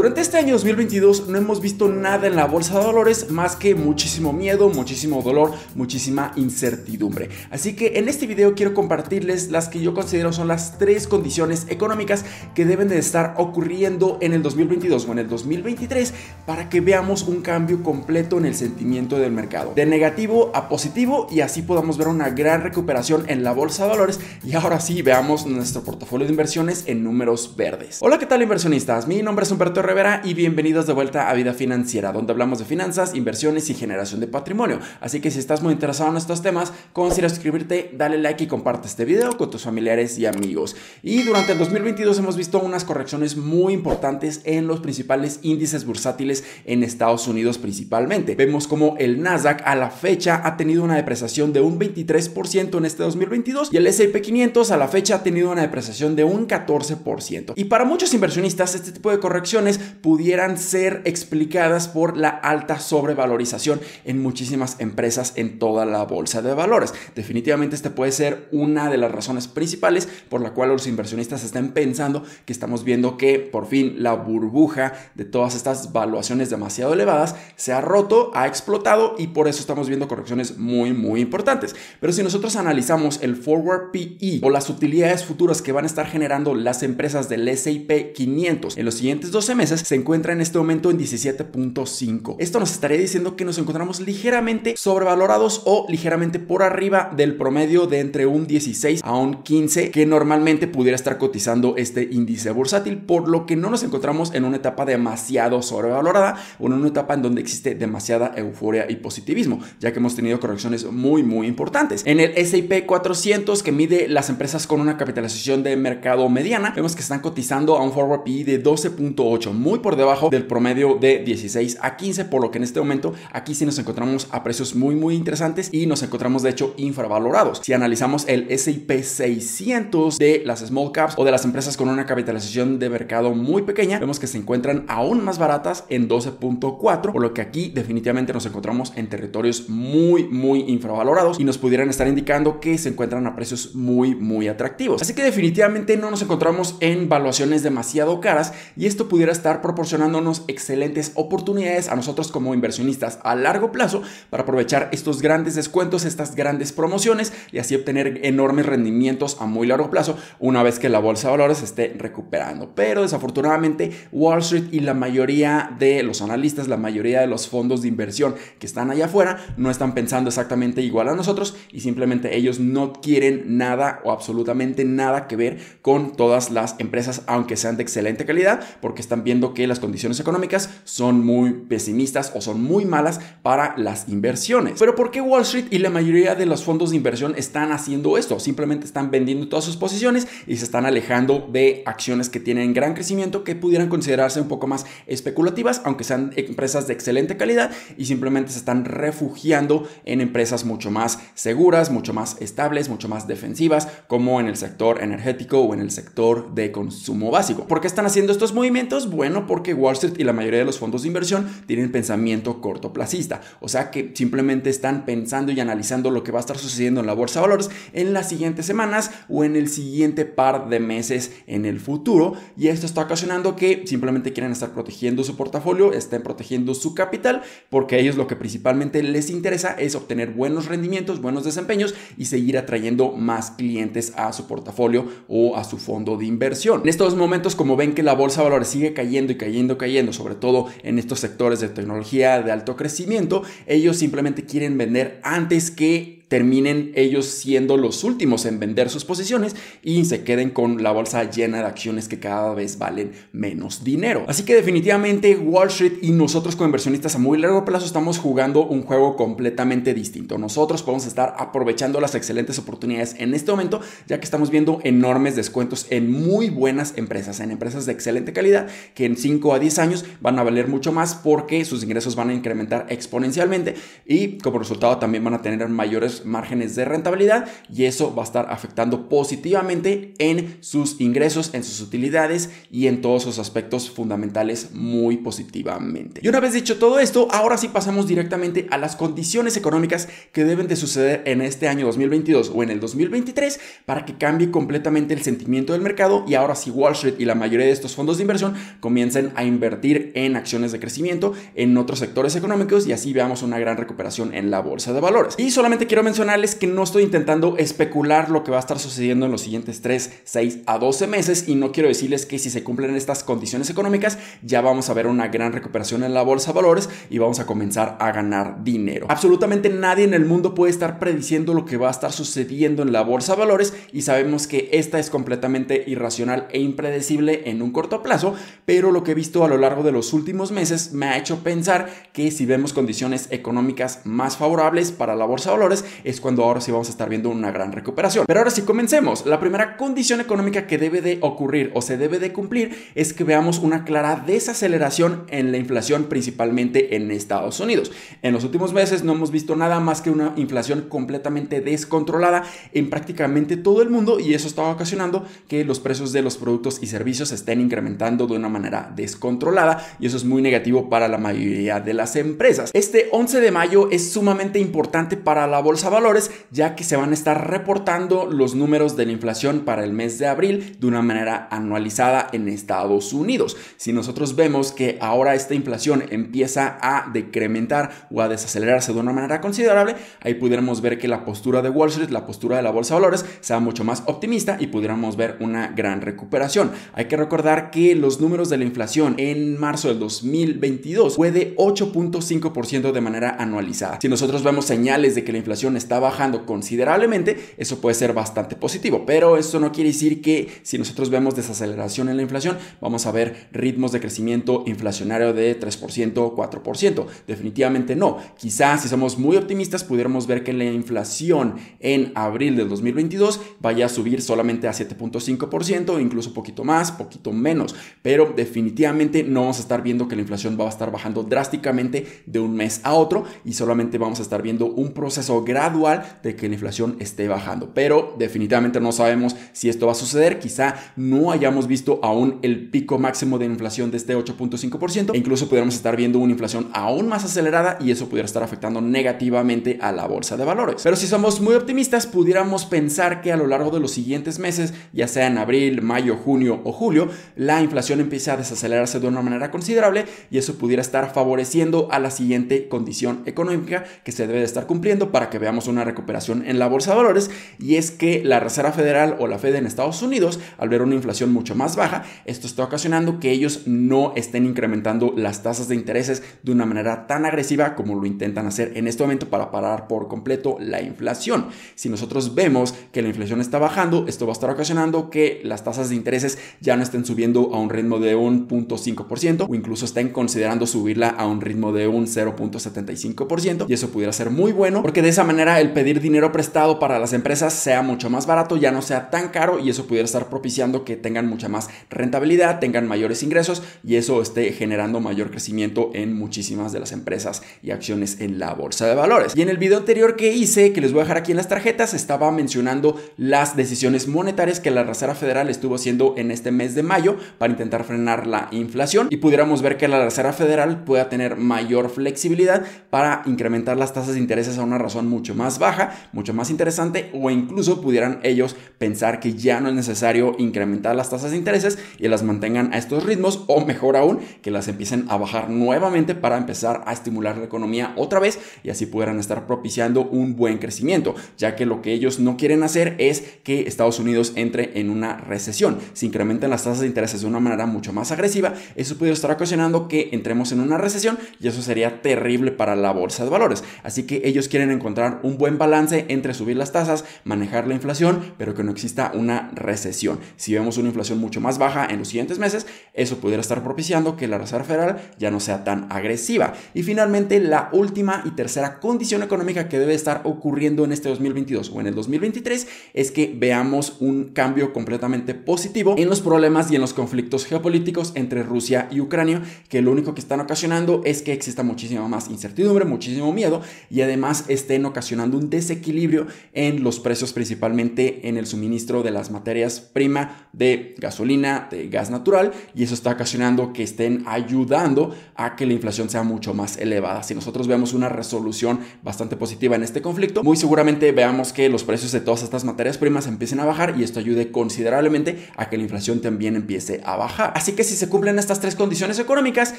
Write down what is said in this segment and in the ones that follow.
Durante este año 2022 no hemos visto nada en la bolsa de valores más que muchísimo miedo, muchísimo dolor, muchísima incertidumbre. Así que en este video quiero compartirles las que yo considero son las tres condiciones económicas que deben de estar ocurriendo en el 2022 o en el 2023 para que veamos un cambio completo en el sentimiento del mercado. De negativo a positivo y así podamos ver una gran recuperación en la bolsa de valores y ahora sí veamos nuestro portafolio de inversiones en números verdes. Hola, ¿qué tal inversionistas? Mi nombre es Humberto Y bienvenidos de vuelta a Vida Financiera, donde hablamos de finanzas, inversiones y generación de patrimonio. Así que si estás muy interesado en estos temas, considera suscribirte, dale like y comparte este video con tus familiares y amigos. Y durante el 2022 hemos visto unas correcciones muy importantes en los principales índices bursátiles en Estados Unidos principalmente. Vemos como el Nasdaq a la fecha ha tenido una depreciación de un 23% en este 2022 y el S&P 500 a la fecha ha tenido una depreciación de un 14%. Y para muchos inversionistas este tipo de correcciones pudieran ser explicadas por la alta sobrevalorización en muchísimas empresas en toda la bolsa de valores. Definitivamente este puede ser una de las razones principales por la cual los inversionistas están pensando que estamos viendo que por fin la burbuja de todas estas valuaciones demasiado elevadas se ha roto, ha explotado y por eso estamos viendo correcciones muy muy importantes. Pero si nosotros analizamos el forward PE o las utilidades futuras que van a estar generando las empresas del S&P 500 en los siguientes 12 se encuentra en este momento en 17.5. Esto nos estaría diciendo que nos encontramos ligeramente sobrevalorados o ligeramente por arriba del promedio de entre un 16 a un 15 que normalmente pudiera estar cotizando este índice bursátil, por lo que no nos encontramos en una etapa demasiado sobrevalorada o en una etapa en donde existe demasiada euforia y positivismo, ya que hemos tenido correcciones muy muy importantes. En el S&P 400 que mide las empresas con una capitalización de mercado mediana, vemos que están cotizando a un forward PE de 12.8 muy por debajo del promedio de 16 a 15, por lo que en este momento aquí sí nos encontramos a precios muy muy interesantes y nos encontramos de hecho infravalorados. Si analizamos el S&P 600 de las small caps o de las empresas con una capitalización de mercado muy pequeña, vemos que se encuentran aún más baratas en 12.4, por lo que aquí definitivamente nos encontramos en territorios muy muy infravalorados y nos pudieran estar indicando que se encuentran a precios muy muy atractivos. Así que definitivamente no nos encontramos en valuaciones demasiado caras y esto pudiera estar proporcionándonos excelentes oportunidades a nosotros como inversionistas a largo plazo para aprovechar estos grandes descuentos, estas grandes promociones y así obtener enormes rendimientos a muy largo plazo una vez que la bolsa de valores esté recuperando. Pero desafortunadamente Wall Street y la mayoría de los analistas, la mayoría de los fondos de inversión que están allá afuera no están pensando exactamente igual a nosotros y simplemente ellos no quieren nada o absolutamente nada que ver con todas las empresas aunque sean de excelente calidad porque están viendo que las condiciones económicas son muy pesimistas o son muy malas para las inversiones. Pero ¿por qué Wall Street y la mayoría de los fondos de inversión están haciendo esto? Simplemente están vendiendo todas sus posiciones y se están alejando de acciones que tienen gran crecimiento que pudieran considerarse un poco más especulativas, aunque sean empresas de excelente calidad y simplemente se están refugiando en empresas mucho más seguras, mucho más estables, mucho más defensivas, como en el sector energético o en el sector de consumo básico. ¿Por qué están haciendo estos movimientos? Bueno, porque Wall Street y la mayoría de los fondos de inversión tienen pensamiento cortoplacista, o sea que simplemente están pensando y analizando lo que va a estar sucediendo en la bolsa de valores en las siguientes semanas o en el siguiente par de meses en el futuro y esto está ocasionando que simplemente quieren estar protegiendo su portafolio, estén protegiendo su capital, porque a ellos lo que principalmente les interesa es obtener buenos rendimientos, buenos desempeños y seguir atrayendo más clientes a su portafolio o a su fondo de inversión. En estos momentos, como ven que la bolsa de valores sigue cayendo y cayendo, cayendo, sobre todo en estos sectores de tecnología de alto crecimiento, ellos simplemente quieren vender antes que terminen ellos siendo los últimos en vender sus posiciones y se queden con la bolsa llena de acciones que cada vez valen menos dinero. Así que definitivamente Wall Street y nosotros como inversionistas a muy largo plazo estamos jugando un juego completamente distinto. Nosotros podemos estar aprovechando las excelentes oportunidades en este momento ya que estamos viendo enormes descuentos en muy buenas empresas, en empresas de excelente calidad que en 5 a 10 años van a valer mucho más porque sus ingresos van a incrementar exponencialmente y como resultado también van a tener mayores márgenes de rentabilidad y eso va a estar afectando positivamente en sus ingresos, en sus utilidades y en todos sus aspectos fundamentales muy positivamente. Y una vez dicho todo esto, ahora sí pasamos directamente a las condiciones económicas que deben de suceder en este año 2022 o en el 2023 para que cambie completamente el sentimiento del mercado y ahora sí Wall Street y la mayoría de estos fondos de inversión comiencen a invertir en acciones de crecimiento en otros sectores económicos y así veamos una gran recuperación en la bolsa de valores. Y solamente quiero mencionarles que no estoy intentando especular lo que va a estar sucediendo en los siguientes 3, 6 a 12 meses y no quiero decirles que si se cumplen estas condiciones económicas ya vamos a ver una gran recuperación en la bolsa de valores y vamos a comenzar a ganar dinero. Absolutamente nadie en el mundo puede estar prediciendo lo que va a estar sucediendo en la bolsa de valores y sabemos que esta es completamente irracional e impredecible en un corto plazo, pero lo que he visto a lo largo de los últimos meses me ha hecho pensar que si vemos condiciones económicas más favorables para la bolsa de valores es cuando ahora sí vamos a estar viendo una gran recuperación. Pero ahora sí comencemos. La primera condición económica que debe de ocurrir o se debe de cumplir es que veamos una clara desaceleración en la inflación principalmente en Estados Unidos. En los últimos meses no hemos visto nada más que una inflación completamente descontrolada en prácticamente todo el mundo y eso está ocasionando que los precios de los productos y servicios estén incrementando de una manera descontrolada y eso es muy negativo para la mayoría de las empresas. Este 11 de mayo es sumamente importante para la bolsa valores ya que se van a estar reportando los números de la inflación para el mes de abril de una manera anualizada en Estados Unidos. Si nosotros vemos que ahora esta inflación empieza a decrementar o a desacelerarse de una manera considerable, ahí pudiéramos ver que la postura de Wall Street, la postura de la bolsa de valores, sea mucho más optimista y pudiéramos ver una gran recuperación. Hay que recordar que los números de la inflación en marzo del 2022 fue de 8.5% de manera anualizada. Si nosotros vemos señales de que la inflación está bajando considerablemente, eso puede ser bastante positivo, pero eso no quiere decir que si nosotros vemos desaceleración en la inflación, vamos a ver ritmos de crecimiento inflacionario de 3%, 4%. Definitivamente no. Quizás si somos muy optimistas pudiéramos ver que la inflación en abril del 2022 vaya a subir solamente a 7.5%, incluso poquito más, poquito menos, pero definitivamente no vamos a estar viendo que la inflación va a estar bajando drásticamente de un mes a otro y solamente vamos a estar viendo un proceso gradual de que la inflación esté bajando, pero definitivamente no sabemos si esto va a suceder, quizá no hayamos visto aún el pico máximo de inflación de este 8.5% e incluso pudiéramos estar viendo una inflación aún más acelerada y eso pudiera estar afectando negativamente a la bolsa de valores. Pero si somos muy optimistas, pudiéramos pensar que a lo largo de los siguientes meses, ya sea en abril, mayo, junio o julio, la inflación empiece a desacelerarse de una manera considerable y eso pudiera estar favoreciendo a la siguiente condición económica que se debe de estar cumpliendo para que veamos una recuperación en la bolsa de valores y es que la Reserva Federal o la Fed en Estados Unidos, al ver una inflación mucho más baja, esto está ocasionando que ellos no estén incrementando las tasas de intereses de una manera tan agresiva como lo intentan hacer en este momento para parar por completo la inflación. Si nosotros vemos que la inflación está bajando, esto va a estar ocasionando que las tasas de intereses ya no estén subiendo a un ritmo de un 0.5% o incluso estén considerando subirla a un ritmo de un 0.75% y eso pudiera ser muy bueno porque de esa manera el pedir dinero prestado para las empresas sea mucho más barato, ya no sea tan caro y eso pudiera estar propiciando que tengan mucha más rentabilidad, tengan mayores ingresos y eso esté generando mayor crecimiento en muchísimas de las empresas y acciones en la bolsa de valores. Y en el video anterior que hice, que les voy a dejar aquí en las tarjetas, estaba mencionando las decisiones monetarias que la Reserva Federal estuvo haciendo en este mes de mayo para intentar frenar la inflación y pudiéramos ver que la Reserva Federal pueda tener mayor flexibilidad para incrementar las tasas de intereses a una razón mucho más baja, mucho más interesante o incluso pudieran ellos pensar que ya no es necesario incrementar las tasas de intereses y las mantengan a estos ritmos o mejor aún que las empiecen a bajar nuevamente para empezar a estimular la economía otra vez y así pudieran estar propiciando un buen crecimiento, ya que lo que ellos no quieren hacer es que Estados Unidos entre en una recesión. Si incrementan las tasas de intereses de una manera mucho más agresiva, eso puede estar ocasionando que entremos en una recesión y eso sería terrible para la bolsa de valores. Así que ellos quieren encontrar un buen balance entre subir las tasas, manejar la inflación, pero que no exista una recesión. Si vemos una inflación mucho más baja en los siguientes meses, eso pudiera estar propiciando que la Reserva Federal ya no sea tan agresiva. Y finalmente, la última y tercera condición económica que debe estar ocurriendo en este 2022 o en el 2023 es que veamos un cambio completamente positivo en los problemas y en los conflictos geopolíticos entre Rusia y Ucrania, que lo único que están ocasionando es que exista muchísima más incertidumbre, muchísimo miedo y además estén ocasionando ocasionando un desequilibrio en los precios, principalmente en el suministro de las materias prima de gasolina, de gas natural, y eso está ocasionando que estén ayudando a que la inflación sea mucho más elevada. Si nosotros vemos una resolución bastante positiva en este conflicto, muy seguramente veamos que los precios de todas estas materias primas empiecen a bajar y esto ayude considerablemente a que la inflación también empiece a bajar. Así que si se cumplen estas tres condiciones económicas,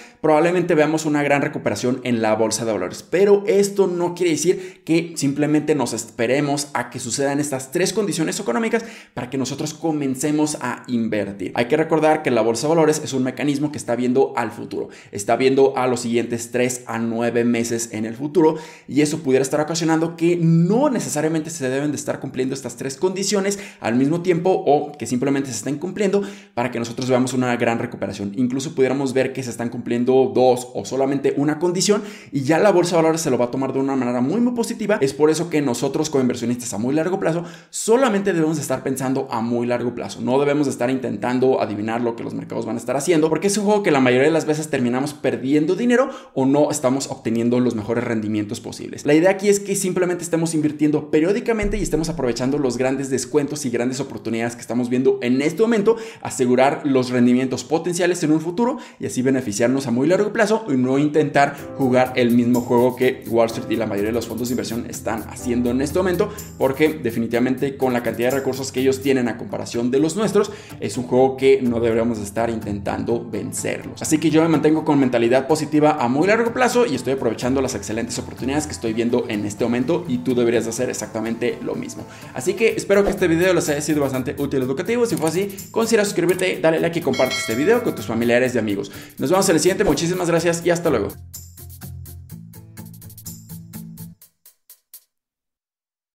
probablemente veamos una gran recuperación en la bolsa de valores. Pero esto no quiere decir que simplemente nos esperemos a que sucedan estas tres condiciones económicas para que nosotros comencemos a invertir. Hay que recordar que la bolsa de valores es un mecanismo que está viendo al futuro, está viendo a los siguientes 3 a 9 meses en el futuro y eso pudiera estar ocasionando que no necesariamente se deben de estar cumpliendo estas tres condiciones al mismo tiempo o que simplemente se estén cumpliendo para que nosotros veamos una gran recuperación. Incluso pudiéramos ver que se están cumpliendo dos o solamente una condición y ya la bolsa de valores se lo va a tomar de una manera muy muy positiva. Es por eso que nosotros como inversionistas a muy largo plazo solamente debemos estar pensando a muy largo plazo. No debemos estar intentando adivinar lo que los mercados van a estar haciendo porque es un juego que la mayoría de las veces terminamos perdiendo dinero o no estamos obteniendo los mejores rendimientos posibles. La idea aquí es que simplemente estemos invirtiendo periódicamente y estemos aprovechando los grandes descuentos y grandes oportunidades que estamos viendo en este momento, asegurar los rendimientos potenciales en un futuro y así beneficiarnos a muy largo plazo y no intentar jugar el mismo juego que Wall Street y la mayoría de los fondos de inversión están haciendo en este momento, porque definitivamente con la cantidad de recursos que ellos tienen a comparación de los nuestros, es un juego que no deberíamos estar intentando vencerlos. Así que yo me mantengo con mentalidad positiva a muy largo plazo y estoy aprovechando las excelentes oportunidades que estoy viendo en este momento y tú deberías hacer exactamente lo mismo. Así que espero que este video les haya sido bastante útil y educativo. Si fue así, considera suscribirte, dale like y comparte este video con tus familiares y amigos. Nos vemos en el siguiente. Muchísimas gracias y hasta luego.